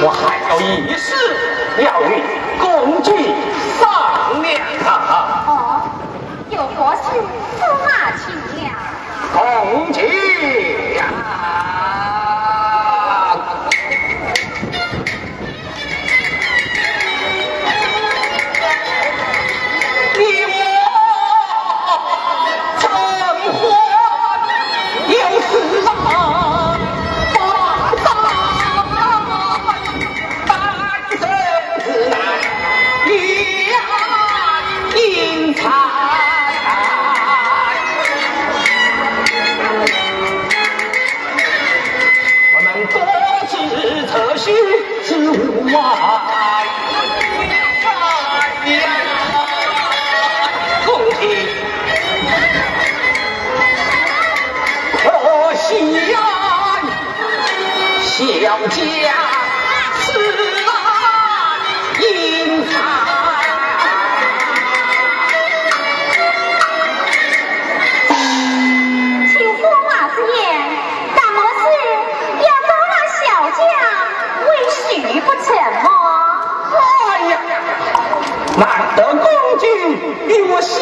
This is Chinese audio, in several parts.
我还要一示要与共聚小将，此乃英才。请驸马爷，大漠是要招那小将为婿不成吗？哎呀，难得公君与我相。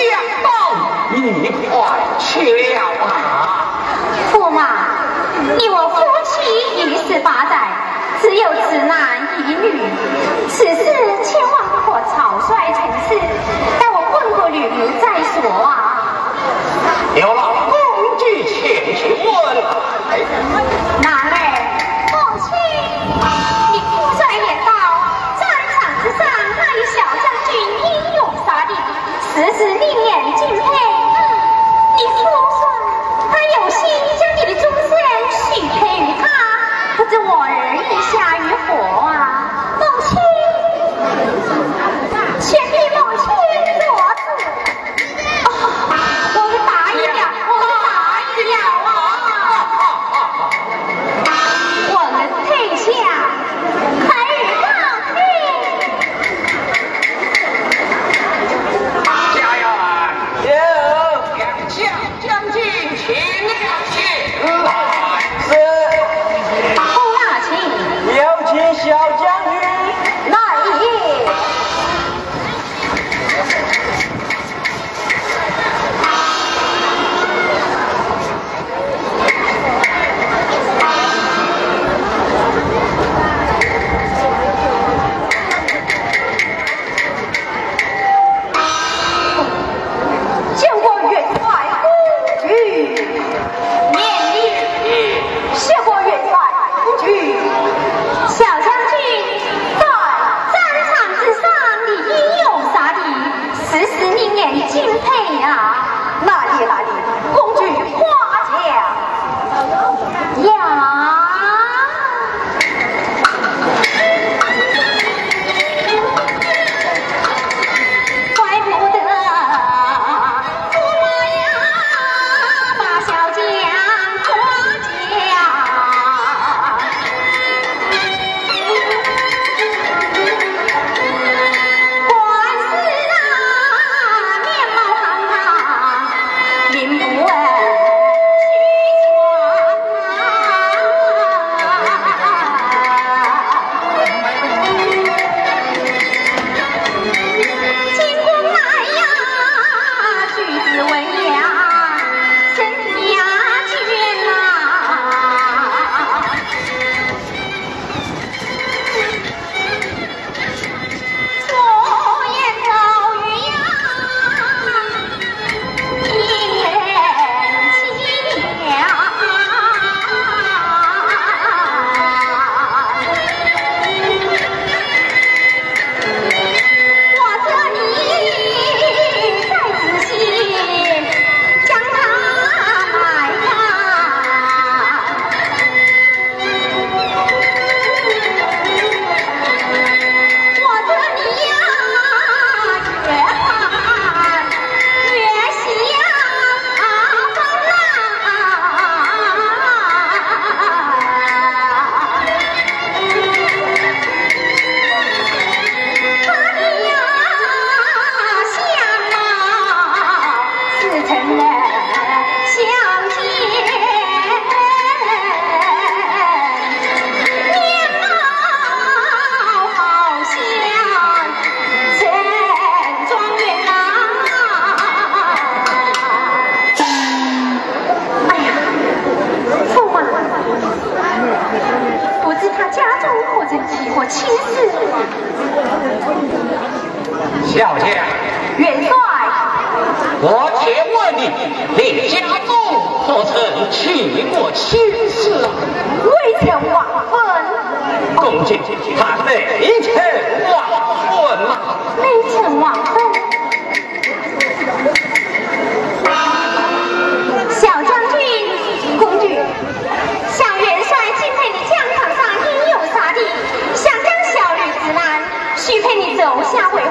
你过亲誓，未见王坟。公瑾，他没见王坟呐。没臣王坟。小将军，公主，小元帅敬佩你战场上英勇杀敌，想将小女子兰许配你手下为。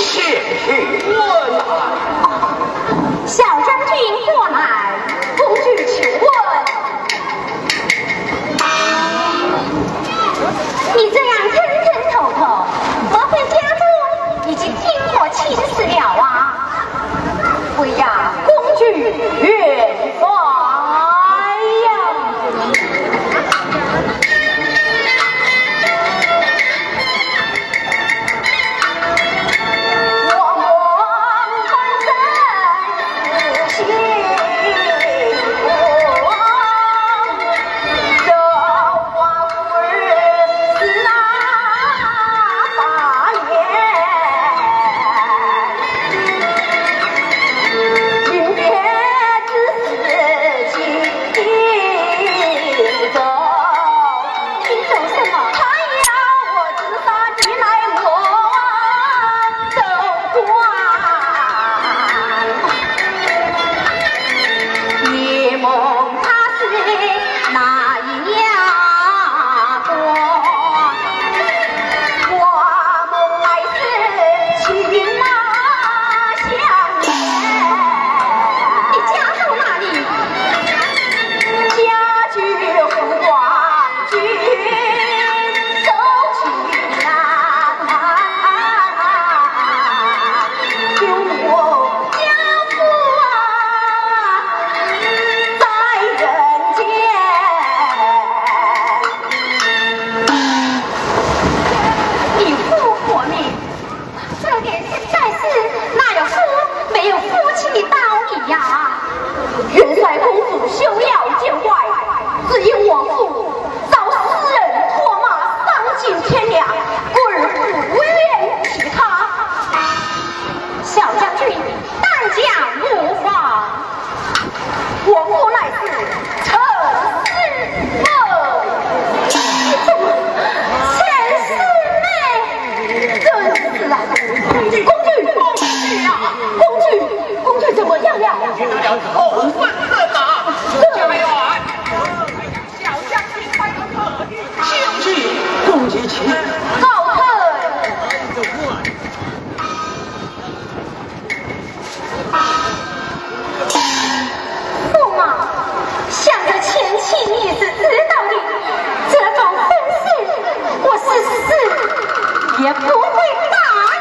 谢谢。也不会答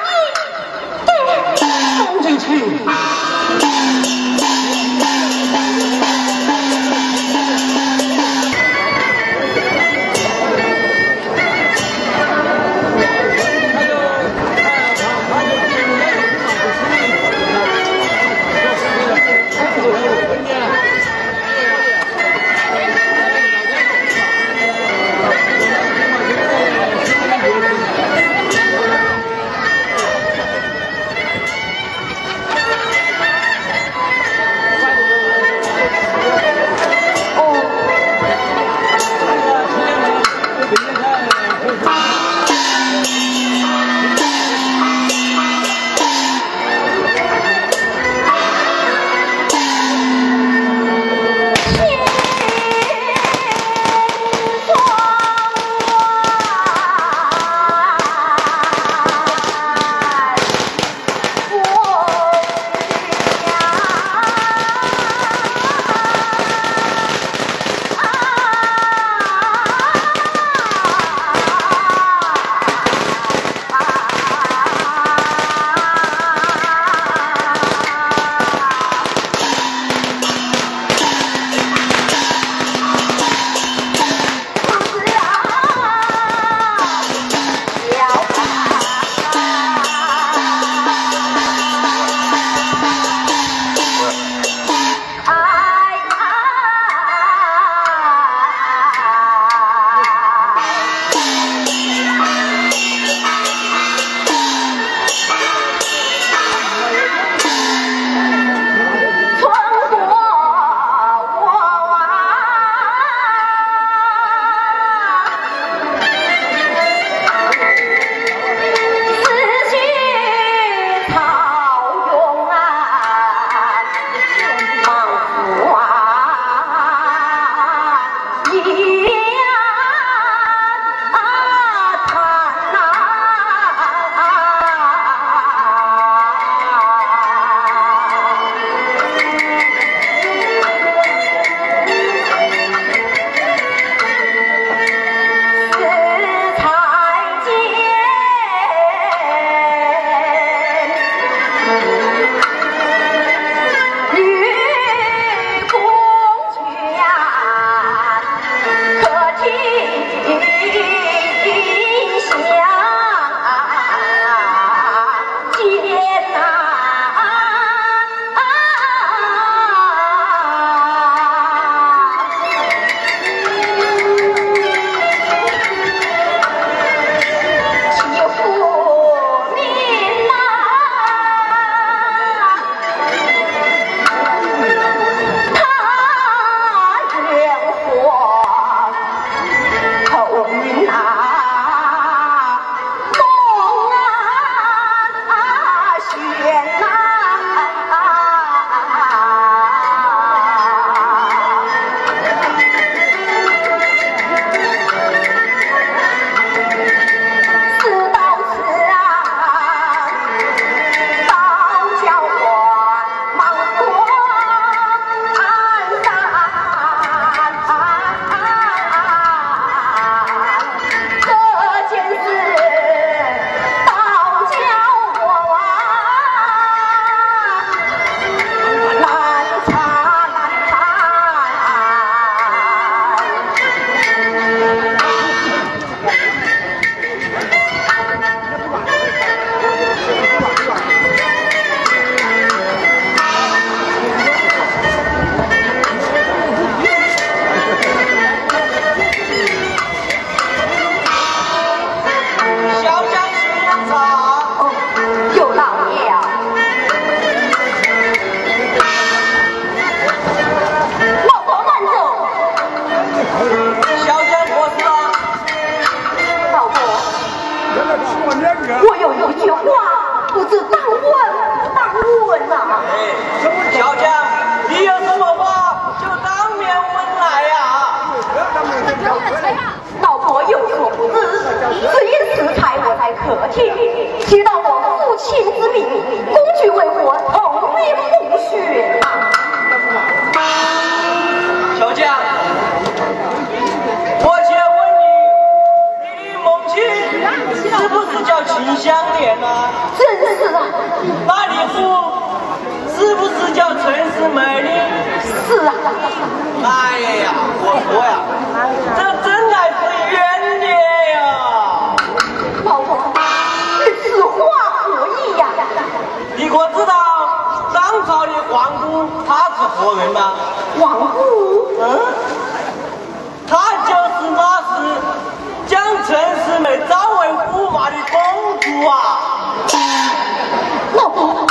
应。对，皇姑她是活人吗？皇姑，嗯，她就是那时将陈世美招为驸马的公主啊！老婆，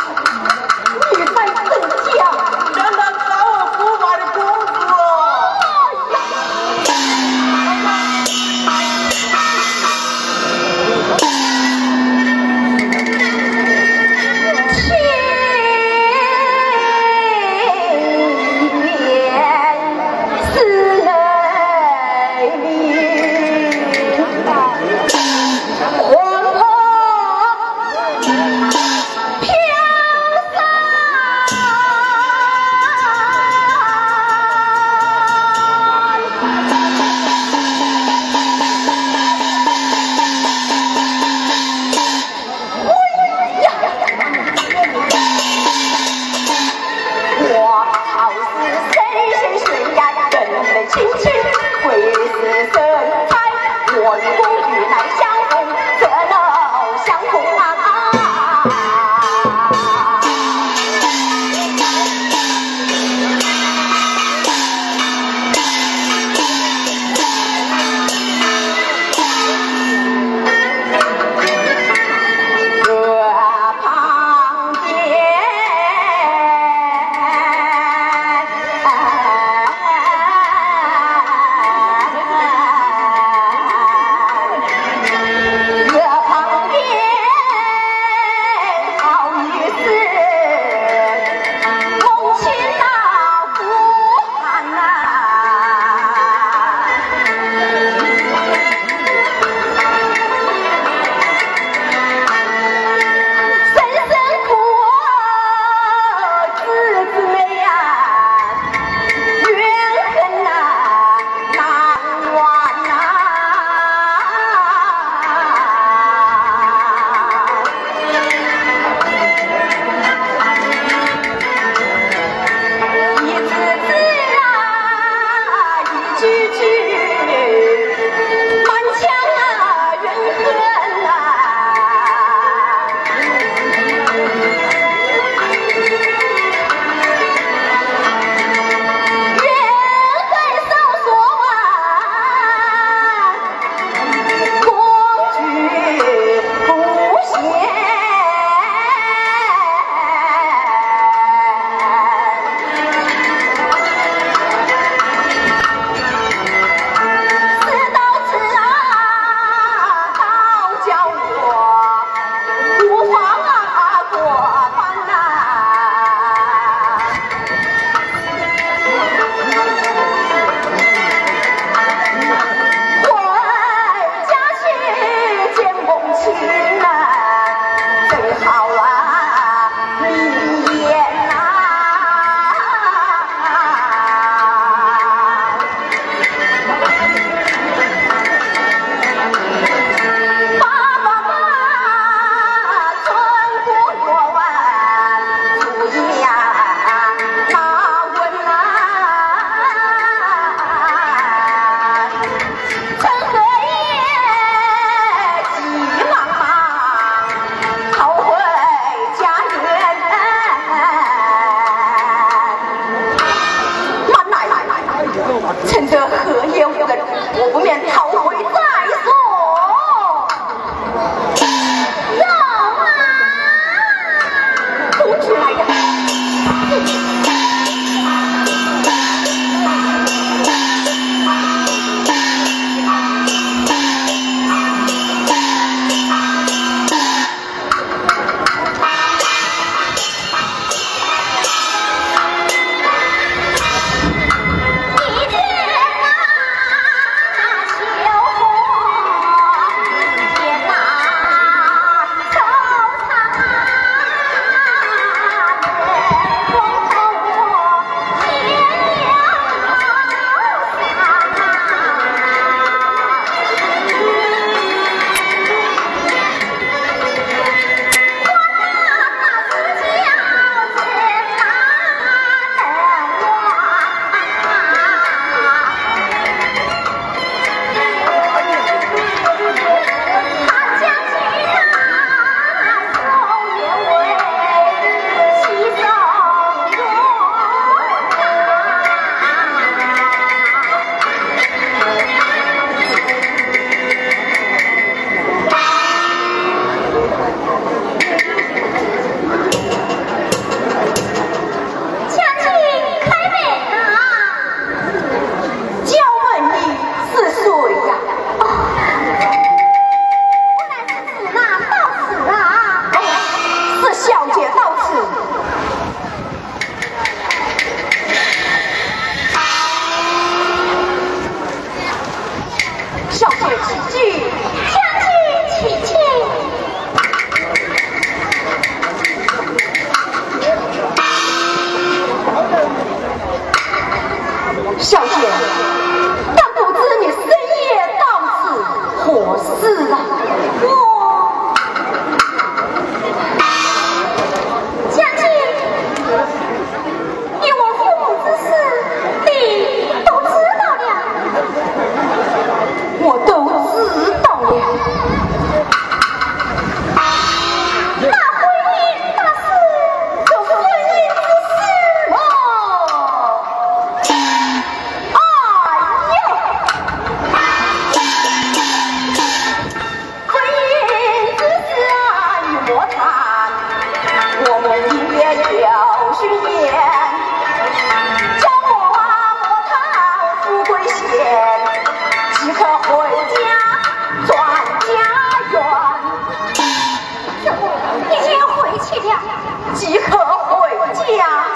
即可回家